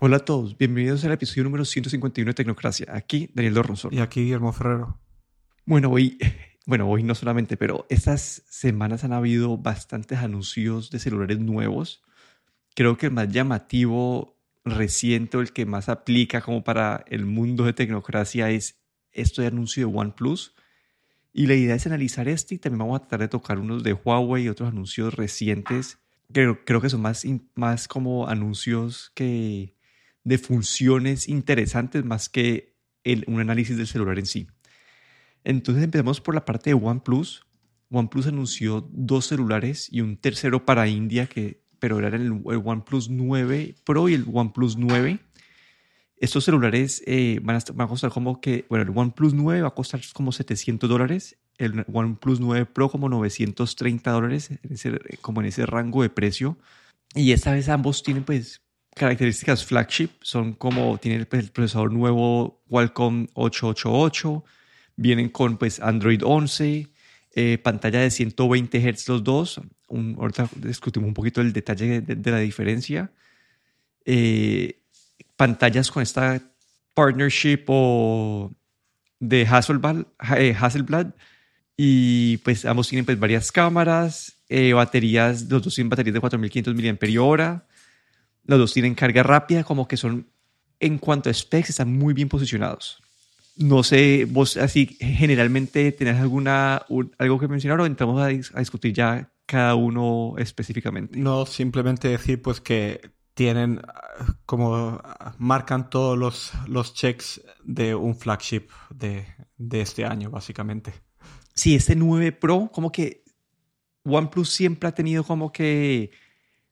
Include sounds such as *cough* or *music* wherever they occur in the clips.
Hola a todos, bienvenidos al episodio número 151 de Tecnocracia. Aquí Daniel Dorronzón. Y aquí Guillermo Ferrero. Bueno, hoy, *laughs* bueno, hoy no solamente, pero estas semanas han habido bastantes anuncios de celulares nuevos. Creo que el más llamativo reciente o el que más aplica como para el mundo de Tecnocracia es esto de anuncio de OnePlus. Y la idea es analizar este y también vamos a tratar de tocar unos de Huawei y otros anuncios recientes. Creo, creo que son más, más como anuncios que de funciones interesantes más que un análisis del celular en sí. Entonces empezamos por la parte de OnePlus. OnePlus anunció dos celulares y un tercero para India, que, pero eran el, el OnePlus 9 Pro y el OnePlus 9 estos celulares eh, van, a, van, a, costar como que, bueno, el OnePlus 9 va a costar como 700 dólares, el OnePlus 9 Pro como 930 dólares, como en ese rango de precio. Y esta vez ambos tienen pues características flagship, son como, tienen pues, el procesador nuevo Qualcomm 888, vienen con pues Android 11, eh, pantalla de 120 Hz los dos, un, ahorita discutimos un poquito el detalle de, de la diferencia. Eh, pantallas con esta partnership o de Hasselblad, eh, Hasselblad y pues ambos tienen pues varias cámaras, eh, baterías, los dos tienen baterías de 4500 mAh, los dos tienen carga rápida, como que son en cuanto a specs están muy bien posicionados. No sé, vos así generalmente tenés alguna algo que mencionar o entramos a, a discutir ya cada uno específicamente. No, simplemente decir pues que tienen como marcan todos los, los checks de un flagship de, de, este año, básicamente. Sí, este 9 Pro, como que OnePlus siempre ha tenido como que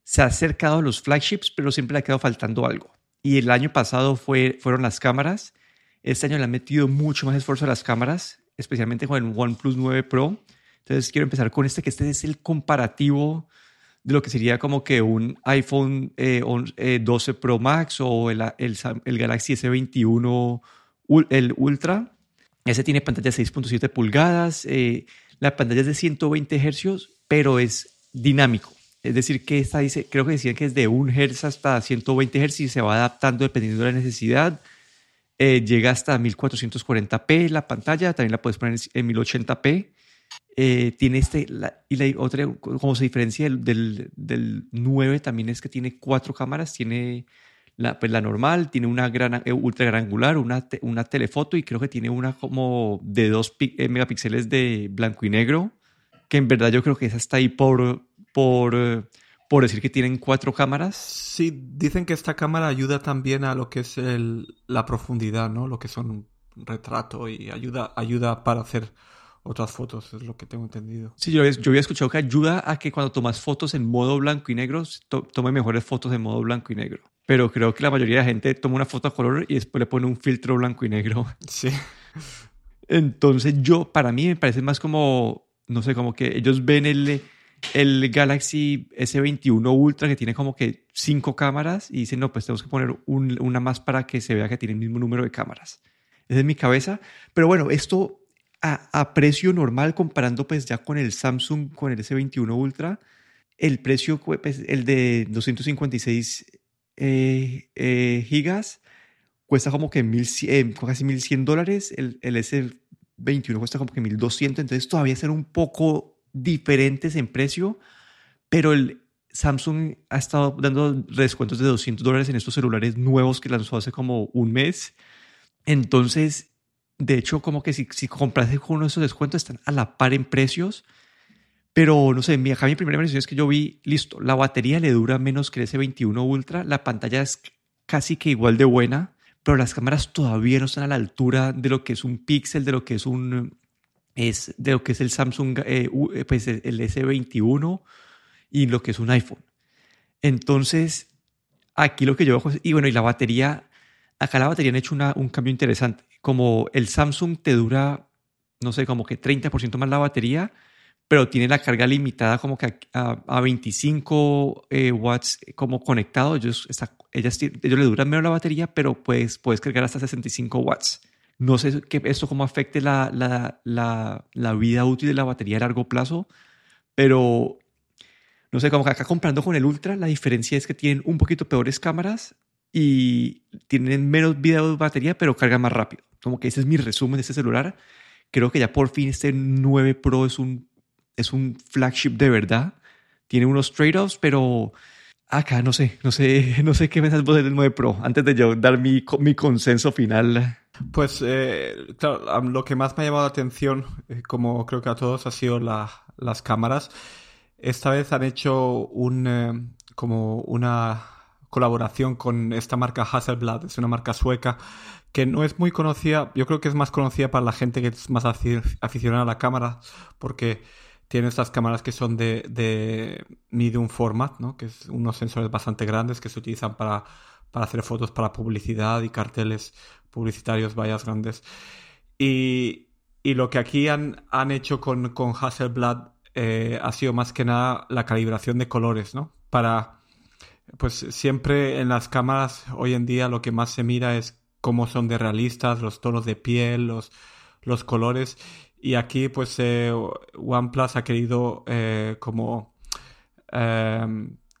se ha acercado a los flagships, pero siempre le ha quedado faltando algo. Y el año pasado fue, fueron las cámaras. Este año le han metido mucho más esfuerzo a las cámaras, especialmente con el OnePlus 9 Pro. Entonces quiero empezar con este, que este es el comparativo de lo que sería como que un iPhone eh, 12 Pro Max o el, el, el Galaxy S21 el Ultra. Ese tiene pantalla de 6.7 pulgadas, eh, la pantalla es de 120 Hz, pero es dinámico. Es decir, que esta dice, creo que decían que es de 1 Hz hasta 120 Hz y se va adaptando dependiendo de la necesidad. Eh, llega hasta 1440p la pantalla, también la puedes poner en 1080p. Eh, tiene este, la, y la otra, como se diferencia del, del, 9, también es que tiene cuatro cámaras, tiene la, pues la normal, tiene una gran, eh, ultra gran angular, una, te, una telefoto y creo que tiene una como de 2 eh, megapíxeles de blanco y negro, que en verdad yo creo que esa está ahí por, por, por decir que tienen cuatro cámaras. Sí, dicen que esta cámara ayuda también a lo que es el, la profundidad, ¿no? Lo que son retrato y ayuda, ayuda para hacer otras fotos, es lo que tengo entendido. Sí, yo, yo había escuchado que ayuda a que cuando tomas fotos en modo blanco y negro, to, tome mejores fotos en modo blanco y negro. Pero creo que la mayoría de la gente toma una foto a color y después le pone un filtro blanco y negro. *laughs* Sí. Entonces yo, para mí me parece más como, no sé, como que ellos ven el, el Galaxy S21 Ultra que tiene como que cinco cámaras y dicen, no, pues tenemos que poner un, una más para que se vea que tiene el mismo número de cámaras. Esa es mi cabeza. Pero bueno, esto a, precio normal comparando pues ya con el Samsung, con el S21 Ultra, el precio, pues, el de 256 eh, eh, gigas, cuesta como que mil, eh, casi 1100 dólares, el, el S21 cuesta como que 1200, entonces todavía ser un poco diferentes en precio, pero el Samsung ha estado dando descuentos de 200 dólares en estos celulares nuevos que lanzó hace como un mes. Entonces, de hecho, como que si, si compras uno de esos descuentos están a la par en precios. Pero no sé, mi, acá mi primera impresión es que yo vi, listo, la batería le dura menos que el S21 Ultra, la pantalla es casi que igual de buena, pero las cámaras todavía no están a la altura de lo que es un Pixel, de lo que es un es de lo que es el Samsung, eh, pues el S21 y lo que es un iPhone. Entonces, aquí lo que yo veo, y bueno, y la batería, acá la batería han hecho un cambio interesante como el Samsung te dura, no sé, como que 30% más la batería, pero tiene la carga limitada como que a, a 25 eh, watts como conectado. Ellos, está, ellas, ellos le duran menos la batería, pero puedes, puedes cargar hasta 65 watts. No sé que esto cómo afecte la, la, la, vida útil de la batería a largo plazo, pero no sé, como que acá comprando con el Ultra, la diferencia es que tienen un poquito peores cámaras y tienen menos vida de batería, pero cargan más rápido. Como que ese es mi resumen de este celular. Creo que ya por fin este 9 Pro es un, es un flagship de verdad. Tiene unos trade-offs, pero acá no sé, no sé, *laughs* no sé qué pensás vos del 9 Pro antes de yo dar mi, mi consenso final. Pues eh, claro, lo que más me ha llamado la atención, eh, como creo que a todos, ha sido la, las cámaras. Esta vez han hecho un eh, como una colaboración con esta marca Hasselblad, es una marca sueca que no es muy conocida, yo creo que es más conocida para la gente que es más aficionada a la cámara, porque tiene estas cámaras que son de, de medium format, ¿no? que es unos sensores bastante grandes que se utilizan para, para hacer fotos para publicidad y carteles publicitarios vallas grandes. Y, y lo que aquí han, han hecho con, con Hasselblad eh, ha sido más que nada la calibración de colores, ¿no? Para, pues siempre en las cámaras hoy en día lo que más se mira es cómo son de realistas, los tonos de piel, los, los colores. Y aquí pues eh, OnePlus ha querido eh, como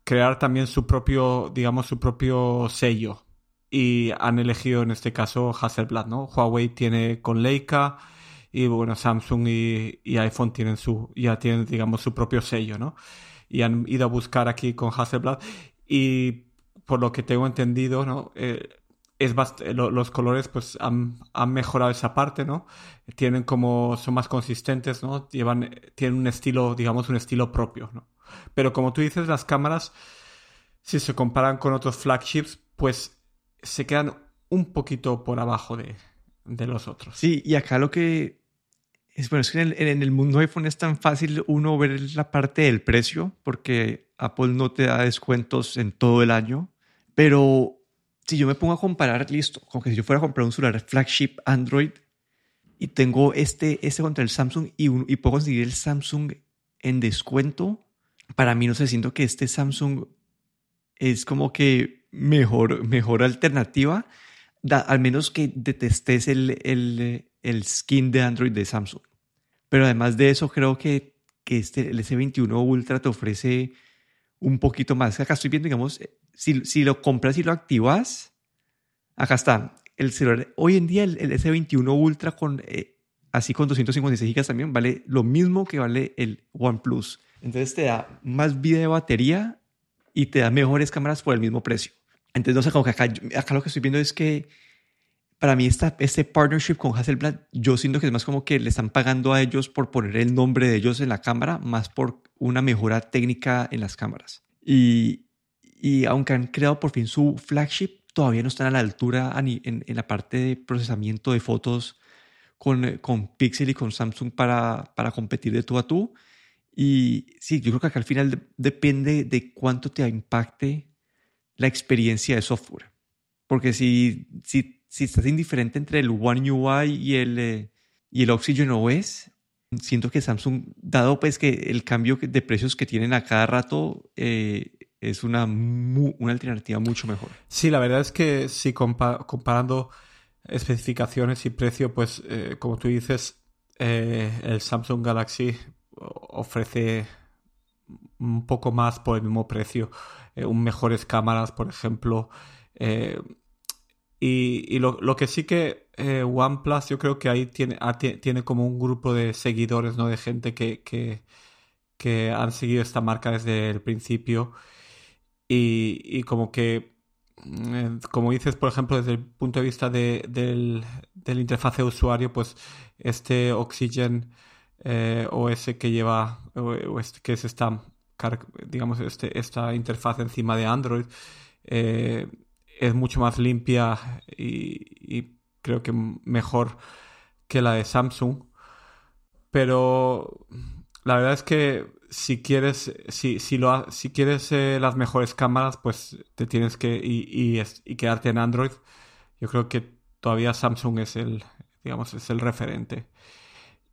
crear también su propio, digamos, su propio sello. Y han elegido en este caso Hasselblad, ¿no? Huawei tiene con Leica y bueno, Samsung y, iPhone tienen su, ya tienen, digamos, su propio sello, ¿no? Y han ido a buscar aquí con Hasselblad y por lo que tengo entendido, ¿no? Eh, es los colores pues han, han, mejorado esa parte, ¿no? Tienen como, son más consistentes, ¿no? Llevan, tienen un estilo, digamos, un estilo propio, ¿no? Pero como tú dices, las cámaras, si se comparan con otros flagships, pues se quedan un poquito por abajo de, de los otros. Sí, y acá lo que es bueno, es que en el, en el, mundo iPhone es tan fácil uno ver la parte del precio, porque Apple no te da descuentos en todo el año, pero si yo me pongo a comparar, listo, como que si yo fuera a comprar un celular flagship Android y tengo este, este contra el Samsung y, y puedo conseguir el Samsung en descuento, para mí no sé, siento que este Samsung es como que mejor, mejor alternativa, al menos que detestes el, el, el, skin de Android de Samsung. Pero además de eso, creo que, que este, el S21 Ultra te ofrece un poquito más. Acá estoy viendo, digamos, si, lo compras y lo activas, acá está. El celular, hoy en día el, S21 Ultra con eh, así con 256 GB también vale lo mismo que vale el OnePlus. Entonces te da más vida de batería y te da mejores cámaras por el mismo precio. Entonces, no sé, como que acá, acá lo que estoy viendo es que para mí esta, este partnership con Hasselblad, yo siento que es más como que le están pagando a ellos por poner el nombre de ellos en la cámara, más por una mejora técnica en las cámaras. Y, y aunque han creado por fin su flagship, todavía no están a la altura en, en la parte de procesamiento de fotos con, con Pixel y con Samsung para, para competir de tú a tú. Y sí, yo creo que acá al final depende de cuánto te impacte la experiencia de software. Porque si, si, si estás indiferente entre el One UI y el, eh, y el Oxygen OS, siento que Samsung, dado pues que el cambio de precios que tienen a cada rato, eh, es una, una alternativa mucho mejor. Sí, la verdad es que si comparando especificaciones y precio, pues eh, como tú dices, el Samsung Galaxy ofrece un poco más por el mismo precio, eh, un mejores cámaras, por ejemplo. y, lo, que sí que OnePlus, yo creo que ahí tiene, ah, tiene como un grupo de seguidores, ¿no? De gente que, que, que han seguido esta marca desde el principio y, como que, como dices, por ejemplo, desde el punto de vista de, del, del interfaz de usuario, pues este Oxygen eh, OS que lleva, o, este, que es esta, digamos, este, esta interfaz encima de Android, eh, es mucho más limpia y, creo que mejor que la de Samsung. Pero la verdad es que si quieres, si, si, lo, si quieres eh, las mejores cámaras, pues te tienes que y, y, quedarte en Android. Yo creo que todavía Samsung es el, digamos, es el referente.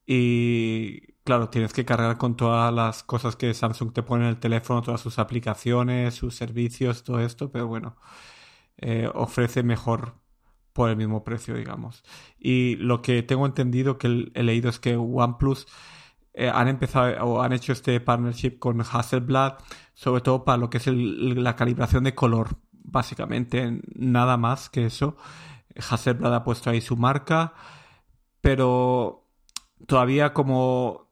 Y claro, tienes que cargar con todas las cosas que Samsung te pone en el teléfono, todas sus aplicaciones, sus servicios, todo esto, pero bueno, eh, ofrece mejor por el mismo precio, digamos. Y lo que tengo entendido que he leído es que OnePlus eh, han empezado o han hecho este partnership con Hasselblad, sobre todo para lo que es la calibración de color, básicamente nada más que eso. Hasselblad ha puesto ahí su marca, pero todavía como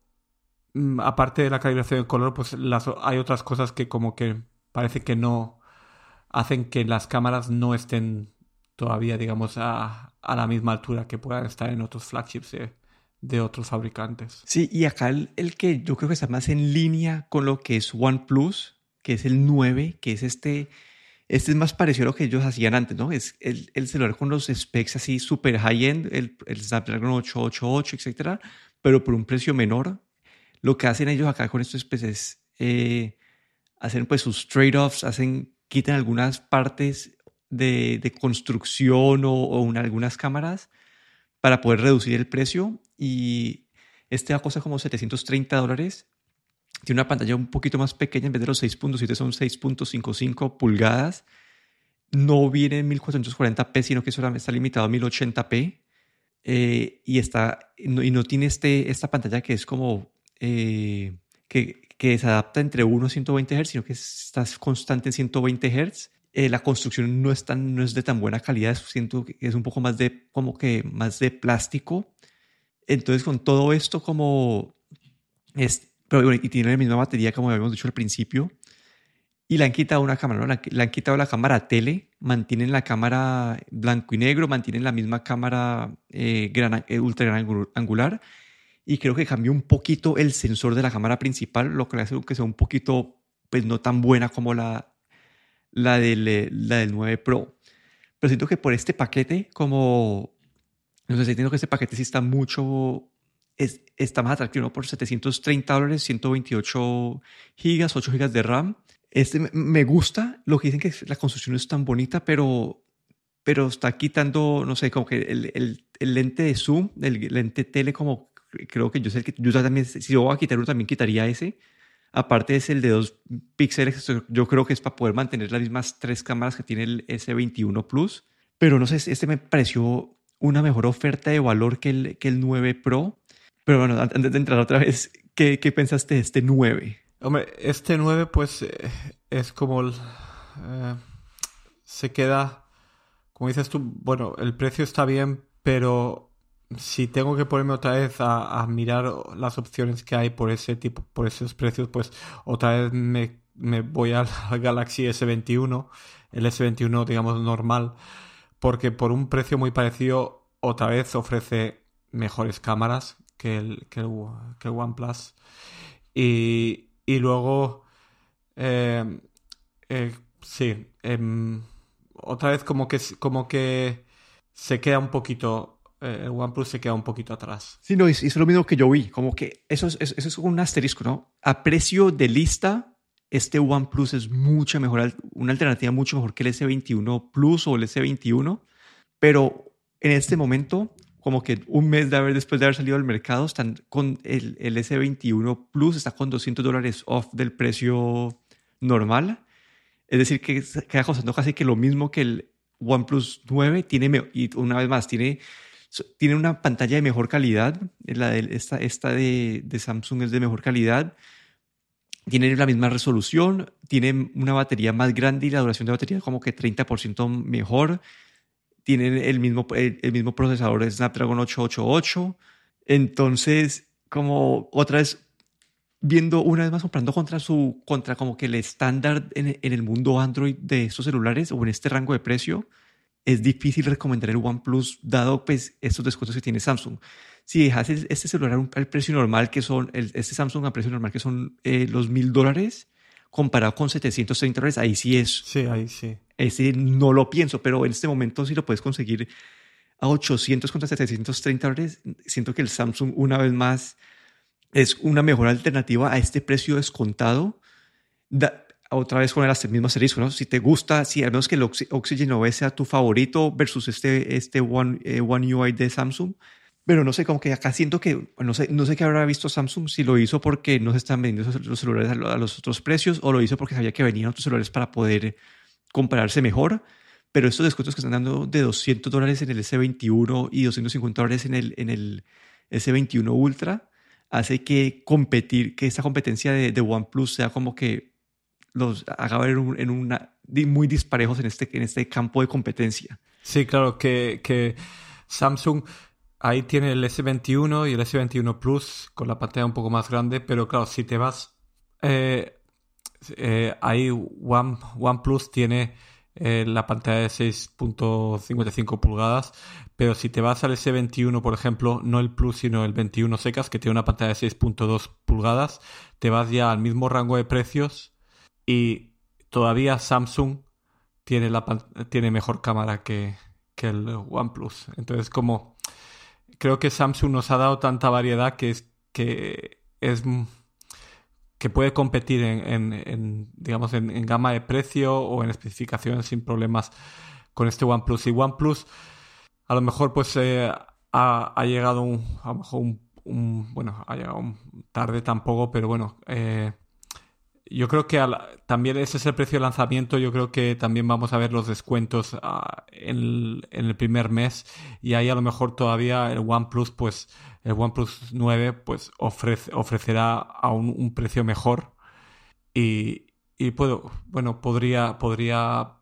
aparte de la calibración de color, pues hay otras cosas que como que parece que no hacen que las cámaras no estén todavía, digamos, a, a la misma altura que puedan estar en otros flagships de, otros fabricantes. Sí, y acá el, que yo creo que está más en línea con lo que es OnePlus, que es el 9, que es este este es más parecido a lo que ellos hacían antes, ¿no? Es el, el celular con los specs así súper high-end, el, el, Snapdragon 888, etcétera, pero por un precio menor. Lo que hacen ellos acá con estos pues es eh, hacen pues sus trade-offs, hacen, quitan algunas partes de, de construcción o, o una, algunas cámaras para poder reducir el precio y este va a costar como 730 dólares tiene una pantalla un poquito más pequeña, en vez de los 6.7 son 6.55 pulgadas. No viene en 1440p, sino que solamente está limitado a 1080p. Eh, y, está, y no tiene este, esta pantalla que es como eh, que, que, se adapta entre 1 y 120 Hz, sino que está constante en 120 Hz. Eh, la construcción no es, tan, no es de tan buena calidad, siento que es un poco más de, como que más de plástico. Entonces con todo esto como es, pero y tiene la misma batería como habíamos dicho al principio. Y le han quitado una cámara, ¿no? Le han quitado la cámara tele, mantienen la cámara blanco y negro, mantienen la misma cámara eh, gran, eh, ultra gran angular. Y creo que cambió un poquito el sensor de la cámara principal, lo que le hace que sea un poquito, pues no tan buena como la, la, del, eh, la del 9 Pro. Pero siento que por este paquete, como, no sé, siento que este paquete sí está mucho, es, está más atractivo por 730 dólares, 128 gigas, 8 gigas de RAM. Este me gusta, lo que dicen que la construcción es tan bonita, pero, pero está quitando, no sé, como que el, el, el lente de zoom, el lente tele, como creo que yo sé que también, si yo voy a quitarlo, también quitaría ese. Aparte es el de 2 píxeles, yo creo que es para poder mantener las mismas tres cámaras que tiene el S21 Plus. Pero no sé, este me pareció una mejor oferta de valor que el, que el 9 Pro. Pero bueno, antes de entrar otra vez, ¿qué, qué pensaste de este 9? Hombre, este 9 pues eh, es como... Eh, se queda... Como dices tú, bueno, el precio está bien, pero si tengo que ponerme otra vez a, mirar las opciones que hay por ese tipo, por esos precios, pues otra vez me, voy al, *laughs* Galaxy S21, el S21 digamos normal, porque por un precio muy parecido otra vez ofrece mejores cámaras, que el, que OnePlus. Y, y luego, eh, eh, sí, em, otra vez como que, como que se queda un poquito, eh, OnePlus se queda un poquito atrás. Sí, no, es, es lo mismo que yo vi, como que eso es, eso es un asterisco, ¿no? A precio de lista, este OnePlus es mucho mejor, una alternativa mucho mejor que el S21 Plus o el S21, pero en este momento como que un mes de haber, después de haber salido al mercado, están con el, el S21 Plus, está con 200 dólares off del precio normal. Es decir, que queda costando casi que lo mismo que el OnePlus 9. Tiene, y una vez más, tiene, tiene una pantalla de mejor calidad. La de, esta de, Samsung es de mejor calidad. Tiene la misma resolución, tiene una batería más grande y la duración de batería como que 30% mejor tienen el mismo, el, mismo procesador Snapdragon 888. Entonces, como otra vez, viendo una vez más comprando contra su, contra como que el estándar en, el mundo Android de estos celulares o en este rango de precio, es difícil recomendar el OnePlus dado pues estos descuentos que tiene Samsung. Si dejas este celular al precio normal que son, el, este Samsung a precio normal que son eh, los mil dólares, comparado con 730 dólares, ahí sí es. Sí, ahí sí. Ese no lo pienso, pero en este momento si lo puedes conseguir a 800 contra 730 dólares. Siento que el Samsung una vez más es una mejor alternativa a este precio descontado. Otra vez con el mismo asterisco, ¿no? Si te gusta, si al menos que el Oxygen OS sea tu favorito versus este, este One, eh, One UI de Samsung, pero no sé, como que acá siento que, no sé, no sé qué habrá visto Samsung, si lo hizo porque no se están vendiendo los celulares a los otros precios o lo hizo porque sabía que venían otros celulares para poder compararse mejor. Pero estos descuentos que están dando de 200 dólares en el S21 y 250 dólares en el, en el S21 Ultra hace que competir, que esta competencia de, de OnePlus sea como que los haga en una, muy disparejos en este, en este campo de competencia. Sí, claro, que, que Samsung ahí tiene el S21 y el S21 Plus con la pantalla un poco más grande, pero claro, si te vas eh, eh, ahí One, OnePlus tiene eh, la pantalla de 6.55 pulgadas, pero si te vas al S21, por ejemplo, no el Plus, sino el 21 secas, que tiene una pantalla de 6.2 pulgadas, te vas ya al mismo rango de precios y todavía Samsung tiene, la, tiene mejor cámara que, que el OnePlus. Entonces, como creo que Samsung nos ha dado tanta variedad que es que es que puede competir en, digamos, en, gama de precio o en especificaciones sin problemas con este OnePlus. Y OnePlus a lo mejor pues eh, ha, llegado un, a lo mejor un, bueno, ha llegado tarde tampoco, pero bueno, eh, yo creo que también ese es el precio de lanzamiento. Yo creo que también vamos a ver los descuentos ah, en, el, primer mes y ahí a lo mejor todavía el OnePlus pues el OnePlus 9 pues ofrece, ofrecerá a un, precio mejor y, y, puedo, bueno, podría, podría,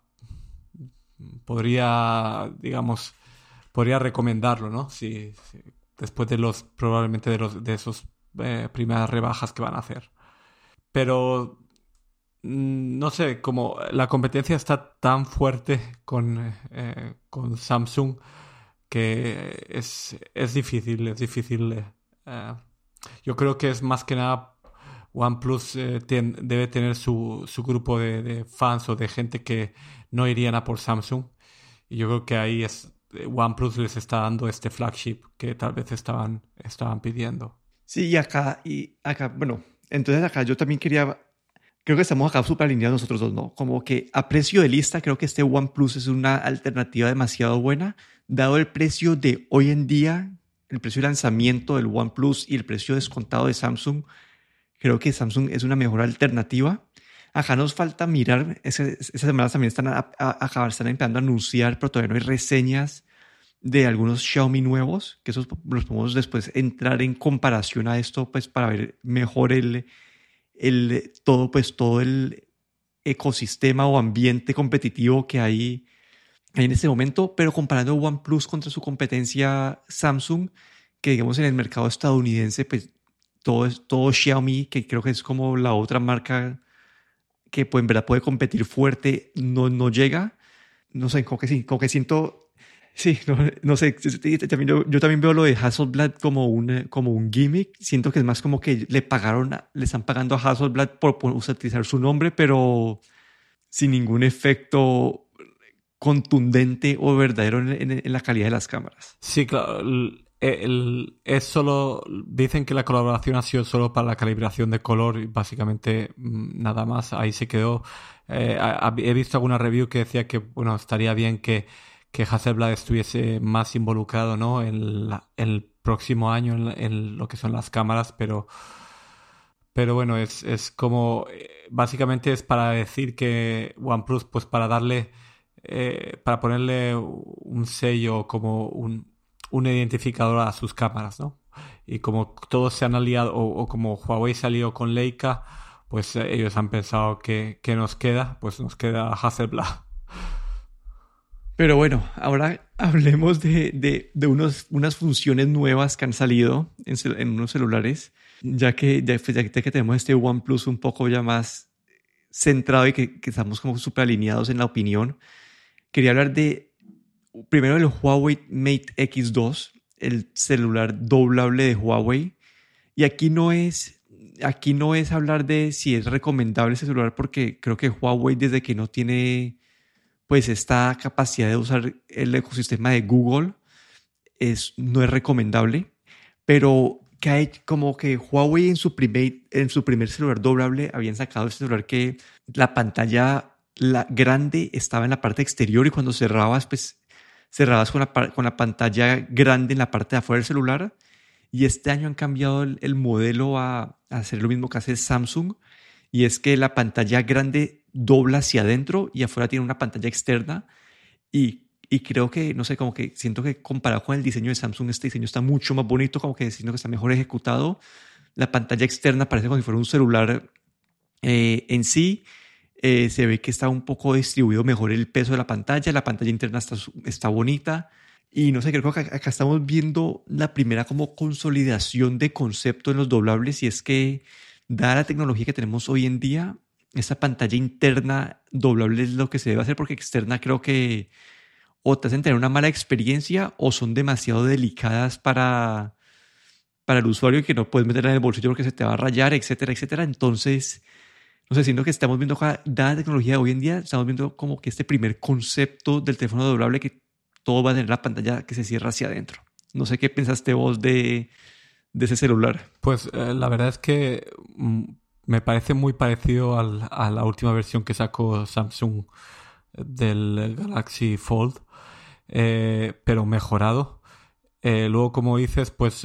podría, digamos, podría recomendarlo, ¿no? Si, después de los, probablemente de los, de esos eh, primeras rebajas que van a hacer. Pero mm, no sé, como la competencia está tan fuerte con, eh, con Samsung que es, es difícil, es difícil. Eh, yo creo que es más que nada OnePlus eh, debe tener su, su grupo de, fans o de gente que no irían a por Samsung. Y yo creo que ahí es OnePlus les está dando este flagship que tal vez estaban, estaban pidiendo. Sí, y acá, y acá, bueno, entonces acá yo también quería, creo que estamos acá súper alineados nosotros dos, ¿no? Como que a precio de lista creo que este OnePlus es una alternativa demasiado buena dado el precio de hoy en día, el precio de lanzamiento del OnePlus y el precio descontado de Samsung, creo que Samsung es una mejor alternativa. Acá nos falta mirar, esas semanas también están a, acabar, están empezando a anunciar, pero todavía no hay reseñas de algunos Xiaomi nuevos, que esos los podemos después entrar en comparación a esto, pues para ver mejor el, el todo, pues todo el ecosistema o ambiente competitivo que hay en este momento, pero comparando OnePlus contra su competencia Samsung, que digamos en el mercado estadounidense, pues todo, todo Xiaomi, que creo que es como la otra marca que pues, en verdad puede competir fuerte, no, no llega. No sé, como que como que siento, sí, no, sé, también yo, también veo lo de Hasselblad como un, como un gimmick. Siento que es más como que le pagaron, le están pagando a Hasselblad por, por utilizar su nombre, pero sin ningún efecto contundente o verdadero en, la calidad de las cámaras. Sí, claro. es solo. Dicen que la colaboración ha sido solo para la calibración de color y básicamente mm, nada más. Ahí se quedó. Eh, he visto alguna review que decía que bueno estaría bien que, que Hasselblad estuviese más involucrado ¿no? en, el próximo año en, lo que son las cámaras, pero. Pero bueno, es, es como. Eh, básicamente es para decir que OnePlus, pues para darle eh, para ponerle un sello como un, identificador a sus cámaras, ¿no? Y como todos se han aliado, o, como Huawei salió con Leica, pues eh, ellos han pensado que, nos queda, pues nos queda Hasselblad. Pero bueno, ahora hablemos de, unos, unas funciones nuevas que han salido en, unos celulares, ya que, ya, pues, que tenemos este OnePlus un poco ya más centrado y que, que estamos como súper alineados en la opinión. Quería hablar de, primero del Huawei Mate X2, el celular doblable de Huawei. Y aquí no es, aquí no es hablar de si es recomendable ese celular, porque creo que Huawei desde que no tiene pues esta capacidad de usar el ecosistema de Google, es, no es recomendable. Pero que hay como que Huawei en su primer, en su primer celular doblable habían sacado este celular que la pantalla la grande estaba en la parte exterior y cuando cerrabas, pues cerrabas con la, con la pantalla grande en la parte de afuera del celular. Y este año han cambiado el, modelo a, hacer lo mismo que hace Samsung. Y es que la pantalla grande dobla hacia adentro y afuera tiene una pantalla externa. Y, y creo que, no sé, como que siento que comparado con el diseño de Samsung, este diseño está mucho más bonito, como que siento que está mejor ejecutado. La pantalla externa parece como si fuera un celular eh, en sí Eh, se ve que está un poco distribuido mejor el peso de la pantalla, la pantalla interna está, está bonita. Y no sé, creo que acá, estamos viendo la primera como consolidación de concepto en los doblables y es que dada la tecnología que tenemos hoy en día, esa pantalla interna doblable es lo que se debe hacer porque externa creo que o te hacen tener una mala experiencia o son demasiado delicadas para, para el usuario que no puedes meterla en el bolsillo porque se te va a rayar, etcétera, etcétera. Entonces, no sé, siento que estamos viendo, dada la tecnología hoy en día, estamos viendo como que este primer concepto del teléfono doblable que todo va a tener la pantalla que se cierra hacia adentro. No sé qué pensaste vos de, de ese celular. Pues eh, la verdad es que mm, me parece muy parecido al, a la última versión que sacó Samsung del Galaxy Fold, eh, pero mejorado. Eh, luego, como dices, pues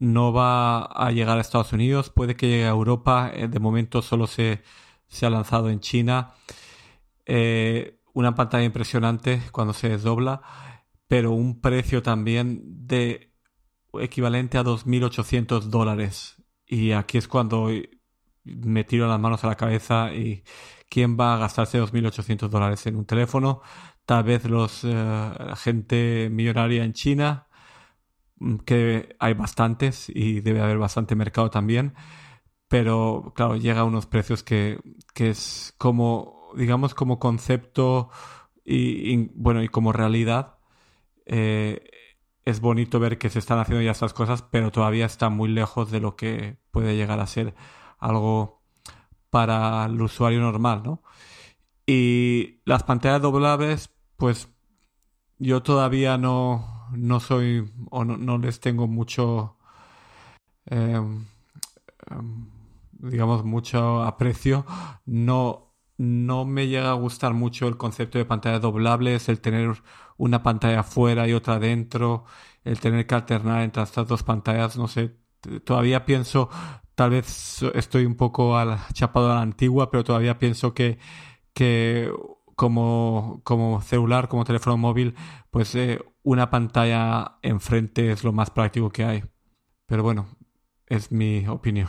no va a llegar a Estados Unidos, puede que llegue a Europa, eh, de momento solo se, se, ha lanzado en China. Eh, una pantalla impresionante cuando se desdobla, pero un precio también de equivalente a 2.800 dólares. Y aquí es cuando me tiro las manos a la cabeza y quién va a gastarse 2.800 dólares en un teléfono. Tal vez los eh, gente millonaria en China, Mm, que hay bastantes y debe haber bastante mercado también, pero claro, llega a unos precios que, que es como, digamos, como concepto y, bueno, y como realidad. Eh, es bonito ver que se están haciendo ya estas cosas, pero todavía está muy lejos de lo que puede llegar a ser algo para el usuario normal, ¿no? Y las pantallas doblables, pues yo todavía no, no soy o no, les tengo mucho, em, em, digamos, mucho aprecio. No, no me llega a gustar mucho el concepto de pantallas doblables, el tener una pantalla afuera y otra dentro, el tener que alternar entre estas dos pantallas, no sé, todavía pienso, tal vez estoy un poco al, chapado a la antigua, pero todavía pienso que, que como, como celular, como teléfono móvil, pues eh, una pantalla enfrente es lo más práctico que hay. Pero bueno, es mi opinión.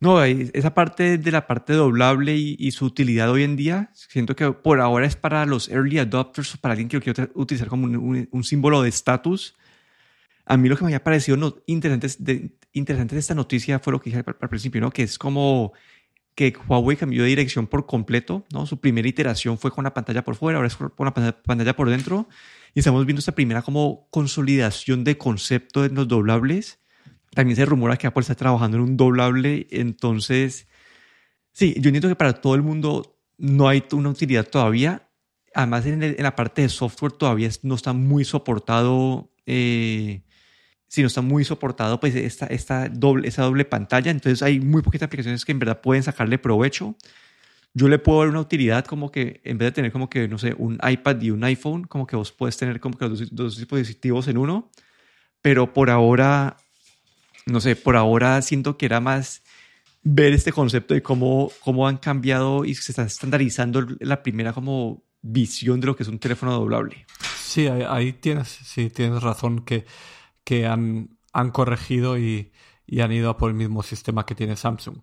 No, esa parte de la parte doblable y, su utilidad hoy en día, siento que por ahora es para los early adopters para alguien que lo quiere utilizar como un, símbolo de estatus. A mí lo que me había parecido no, interesante, de, interesante de esta noticia fue lo que dije al, principio, ¿no? que es como que Huawei cambió de dirección por completo. ¿no? Su primera iteración fue con la pantalla por fuera, ahora es con la pantalla por dentro. Y estamos viendo esta primera como consolidación de concepto en los doblables. También se rumora que Apple está trabajando en un doblable. Entonces, sí, yo entiendo que para todo el mundo no hay una utilidad todavía. Además, en, la parte de software todavía no está muy soportado. Eh, si no está muy soportado, pues esta, esta doble, esa doble pantalla. Entonces hay muy poquitas aplicaciones que en verdad pueden sacarle provecho yo le puedo dar una utilidad como que en vez de tener como que, no sé, un iPad y un iPhone, como que vos puedes tener como que los dos, dispositivos en uno, pero por ahora, no sé, por ahora siento que era más ver este concepto de cómo, cómo han cambiado y se está estandarizando la primera como visión de lo que es un teléfono doblable. Sí, ahí, tienes, sí, tienes razón que, que han, han corregido y, y han ido por el mismo sistema que tiene Samsung.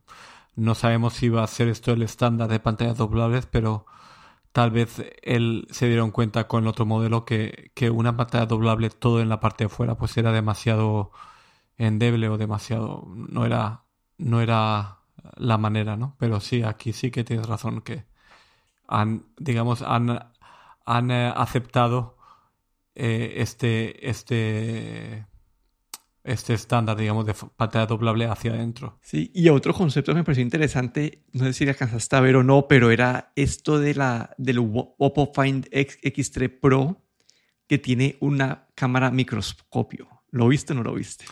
No sabemos si va a ser esto el estándar de pantallas doblables, pero tal vez él se dieron cuenta con el otro modelo que, que una pantalla doblable todo en la parte de fuera pues era demasiado endeble o demasiado no era no era la manera, ¿no? Pero sí, aquí sí que tienes razón que han digamos han han eh, aceptado eh, este este este estándar, digamos, de pantalla doblable hacia adentro. Sí, y otro concepto que me pareció interesante, no sé si le alcanzaste a ver o no, pero era esto de la, del Oppo Find X3 Pro que tiene una cámara microscopio. ¿Lo viste o no lo viste?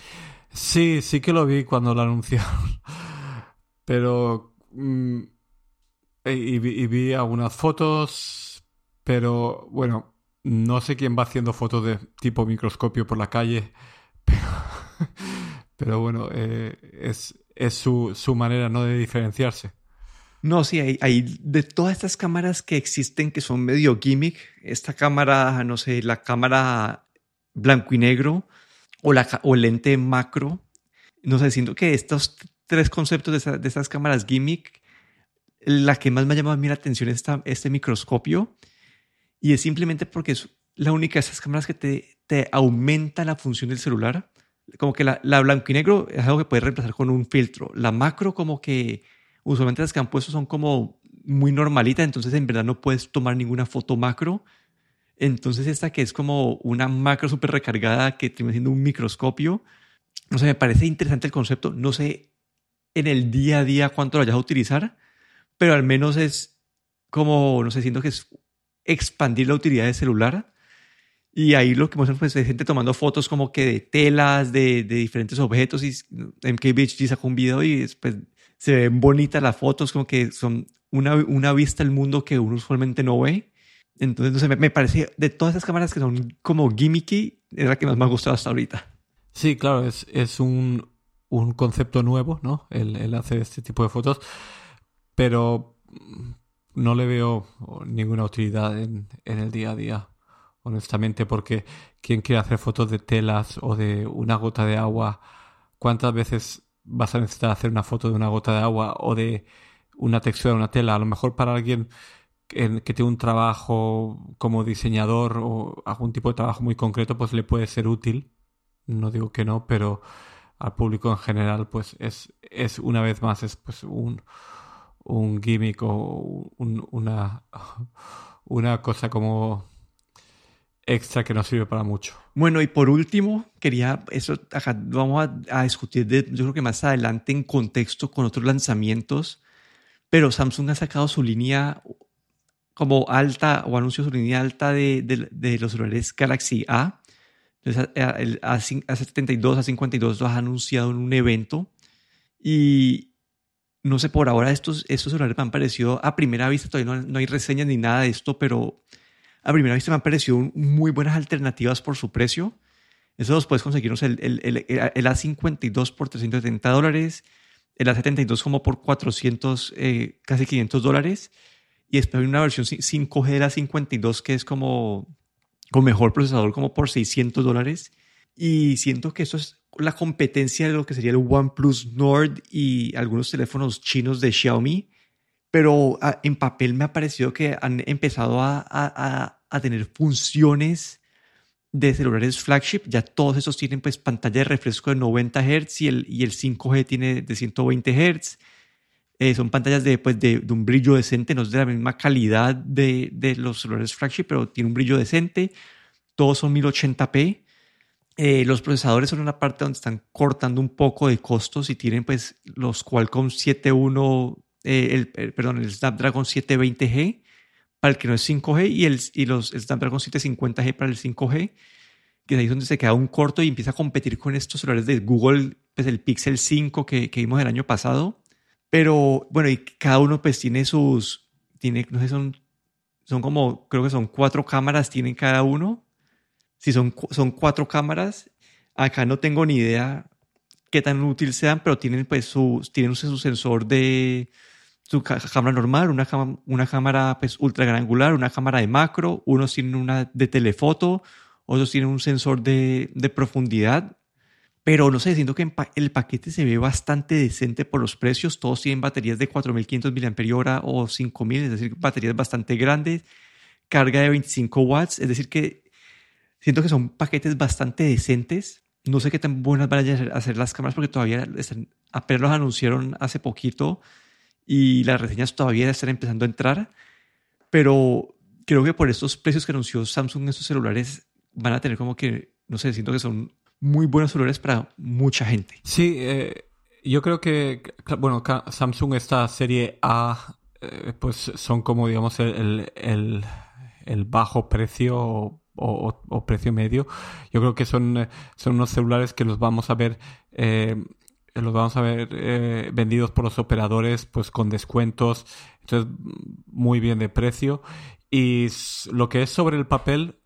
Sí, sí que lo vi cuando lo anunciaron. *laughs* Pero... Mm, y, y vi algunas fotos, pero bueno, no sé quién va haciendo fotos de tipo microscopio por la calle, *laughs* pero *laughs* Pero bueno, eh, es, es su, su, manera ¿no? de diferenciarse. No, sí, hay, hay, de todas estas cámaras que existen que son medio gimmick, esta cámara, no sé, la cámara blanco y negro o, la, o lente macro, no sé, siento que estos tres conceptos de, de estas cámaras gimmick la que más me ha llamado a mí la atención es este microscopio y es simplemente porque es la única de esas cámaras que te, te aumenta la función del celular. Como que la, la, blanco y negro es algo que puedes reemplazar con un filtro. La macro como que usualmente las que han puesto son como muy normalitas, entonces en verdad no puedes tomar ninguna foto macro. Entonces esta que es como una macro súper recargada que termina siendo un microscopio. No sé, me parece interesante el concepto. No sé en el día a día cuánto lo vayas a utilizar, pero al menos es como, no sé, siento que es expandir la utilidad del celular. Y ahí lo que muestran pues, es gente tomando fotos como que de telas, de, de diferentes objetos. Y MKBHD sacó un video y después se ven bonitas las fotos, como que son una, una vista al mundo que uno usualmente no ve. Entonces, me, parece, de todas esas cámaras que son como gimmicky, es la que más me ha gustado hasta ahorita. Sí, claro, es, es un, un concepto nuevo, ¿no? El, el, hacer este tipo de fotos, pero no le veo ninguna utilidad en, en el día a día, honestamente, porque quien quiere hacer fotos de telas o de una gota de agua, ¿cuántas veces vas a necesitar hacer una foto de una gota de agua o de una textura de una tela? A lo mejor para alguien que tiene un trabajo como diseñador o algún tipo de trabajo muy concreto, pues le puede ser útil. No digo que no, pero al público en general, pues es, es una vez más, es pues un, un gimmick o una, *laughs* una cosa como extra que no sirve para mucho. Bueno, y por último, quería, eso vamos a, a discutir, de, yo creo que más adelante en contexto con otros lanzamientos, pero Samsung ha sacado su línea como alta o anunció su línea alta de, de, los celulares Galaxy A. Entonces, el A72, A52 los ha anunciado en un evento y no sé, por ahora estos, estos celulares me han parecido, a primera vista todavía no, hay reseñas ni nada de esto, pero a primera vista me han parecido muy buenas alternativas por su precio. Eso los puedes conseguirnos el, el, el, el A52 por 370 dólares, el A72 como por 400, eh, casi 500 dólares y después hay una versión 5G de la 52 que es como con mejor procesador como por 600 dólares. Y siento que eso es la competencia de lo que sería el OnePlus Nord y algunos teléfonos chinos de Xiaomi. Pero ah, en papel me ha parecido que han empezado a, a tener funciones de celulares flagship. Ya todos esos tienen pues pantalla de refresco de 90 Hz y el, y el 5G tiene de 120 Hz eh, son pantallas de, pues, de, un brillo decente, no es de la misma calidad de, de, los celulares flagship, pero tiene un brillo decente. Todos son 1080p. Eh, los procesadores son una parte donde están cortando un poco de costos y tienen pues los Qualcomm 71, eh, el, perdón, el Snapdragon 720G para el que no es 5G y, el, y los Snapdragon 750G para el 5G, que es ahí donde se queda un corto y empieza a competir con estos celulares de Google, pues el Pixel 5 que, que vimos el año pasado pero bueno, y cada uno pues tiene sus, tiene, no sé, son, son como, creo que son cuatro cámaras tienen cada uno. Si son, son cuatro cámaras, acá no tengo ni idea qué tan útil sean, pero tienen pues su, tienen su sensor de su cámara normal, una, una cámara pues ultra gran angular, una cámara de macro, unos tienen una de telefoto, otros tienen un sensor de, de profundidad pero no sé, siento que el paquete se ve bastante decente por los precios. Todos tienen baterías de 4500 mAh o 5000, es decir, baterías bastante grandes, carga de 25 watts, es decir, que siento que son paquetes bastante decentes. No sé qué tan buenas van a hacer las cámaras porque todavía están, apenas los anunciaron hace poquito y las reseñas todavía están empezando a entrar. Pero creo que por estos precios que anunció Samsung en estos celulares van a tener como que, no sé, siento que son muy buenos celulares para mucha gente. Sí, eh, yo creo que, bueno, Samsung esta serie A, eh, pues son como, digamos, el, el, el bajo precio o, o, precio medio. Yo creo que son, eh, son unos celulares que los vamos a ver... los vamos a ver vendidos por los operadores pues con descuentos entonces muy bien de precio y lo que es sobre el papel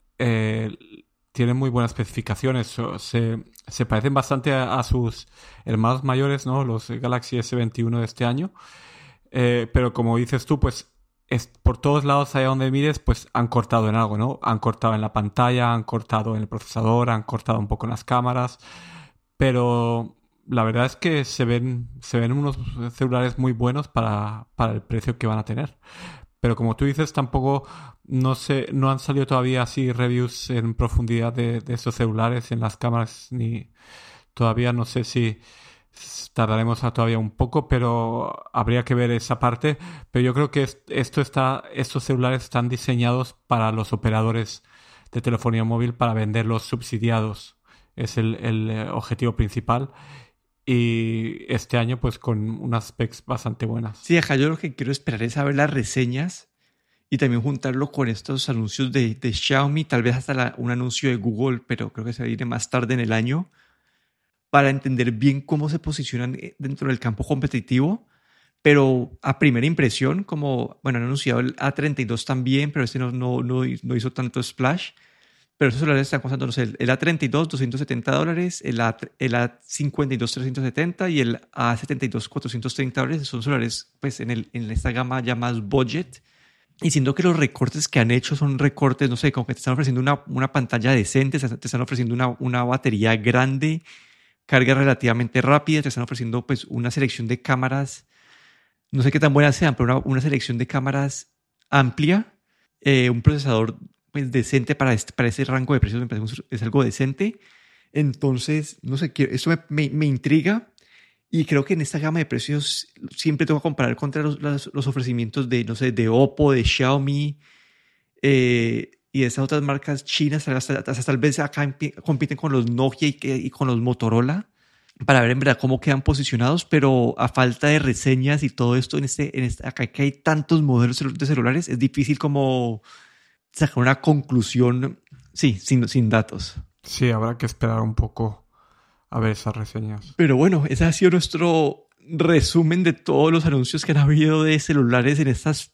tienen muy buenas especificaciones. Se, se parecen bastante a, sus hermanos mayores, ¿no? Los Galaxy S21 de este año. Eh, pero como dices tú, pues es, por todos lados, allá donde mires, pues han cortado en algo, ¿no? Han cortado en la pantalla, han cortado en el procesador, han cortado un poco en las cámaras. Pero la verdad es que se ven, se ven unos celulares muy buenos para, para el precio que van a tener. Pero como tú dices, tampoco no sé, no han salido todavía así reviews en profundidad de, estos celulares en las cámaras, ni todavía no sé si tardaremos todavía un poco, pero habría que ver esa parte. Pero yo creo que esto está, estos celulares están diseñados para los operadores de telefonía móvil para venderlos subsidiados. Es el, el eh, objetivo principal y este año pues con unas specs bastante buenas. Sí, acá yo lo que quiero esperar es saber las reseñas y también juntarlo con estos anuncios de, de Xiaomi, tal vez hasta un anuncio de Google, pero creo que se viene más tarde en el año, para entender bien cómo se posicionan eh, dentro del campo competitivo. Pero a primera impresión, como, bueno, han anunciado el A32 también, pero este no, no, no, no hizo tanto splash pero esos celulares están costando, no sé, el A32, 270 dólares, el, A, el A52, 370 y el A72, 430 dólares. Son celulares, pues, en, el, en esta gama ya más budget. Y siendo que los recortes que han hecho son recortes, no sé, como que te están ofreciendo una, una pantalla decente, te están ofreciendo una, una batería grande, carga relativamente rápida, te están ofreciendo, pues, una selección de cámaras, no sé qué tan buenas sean, pero una, una selección de cámaras amplia, eh, un procesador pues, decente para, este, para ese rango de precios, me parece es algo decente. Entonces, no sé, eso me, me, intriga y creo que en esta gama de precios siempre tengo que comparar contra los, los, ofrecimientos de, no sé, de Oppo, de Xiaomi eh, y de esas otras marcas chinas, hasta, tal vez acá compiten con los Nokia y, y, con los Motorola para ver en verdad cómo quedan posicionados, pero a falta de reseñas y todo esto, en este, en este, acá que hay tantos modelos de celulares, es difícil como sacar una conclusión, sí, sin, sin datos. Sí, habrá que esperar un poco a ver esas reseñas. Pero bueno, ese ha sido nuestro resumen de todos los anuncios que han habido de celulares en estas,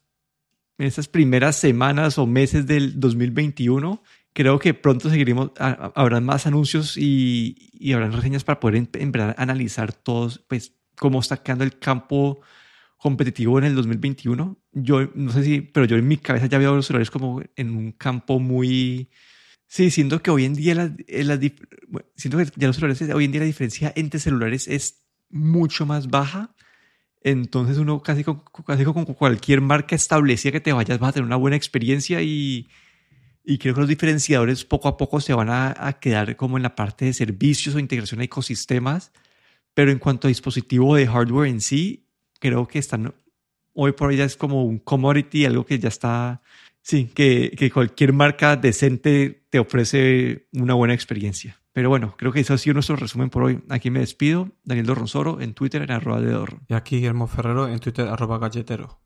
en estas primeras semanas o meses del 2021. Creo que pronto seguiremos, habrán más anuncios y, y habrán reseñas para poder en verdad analizar todos, pues, cómo está quedando el campo competitivo en el 2021. Yo no sé si, pero yo en mi cabeza ya veo los celulares como en un campo muy... Sí, siento que hoy en día, la, siento que ya los celulares, hoy en día la diferencia entre celulares es mucho más baja. Entonces uno casi con, casi con cualquier marca establecida que te vayas vas a tener una buena experiencia y, y creo que los diferenciadores poco a poco se van a, a, quedar como en la parte de servicios o integración a ecosistemas. Pero en cuanto a dispositivo de hardware en sí, creo que están, hoy por hoy ya es como un commodity, algo que ya está, sí, que, que cualquier marca decente te ofrece una buena experiencia. Pero bueno, creo que eso ha sido nuestro resumen por hoy. Aquí me despido. Daniel Dorronsoro en Twitter en arroba de Dorron. Y aquí Guillermo Ferrero en Twitter arroba galletero.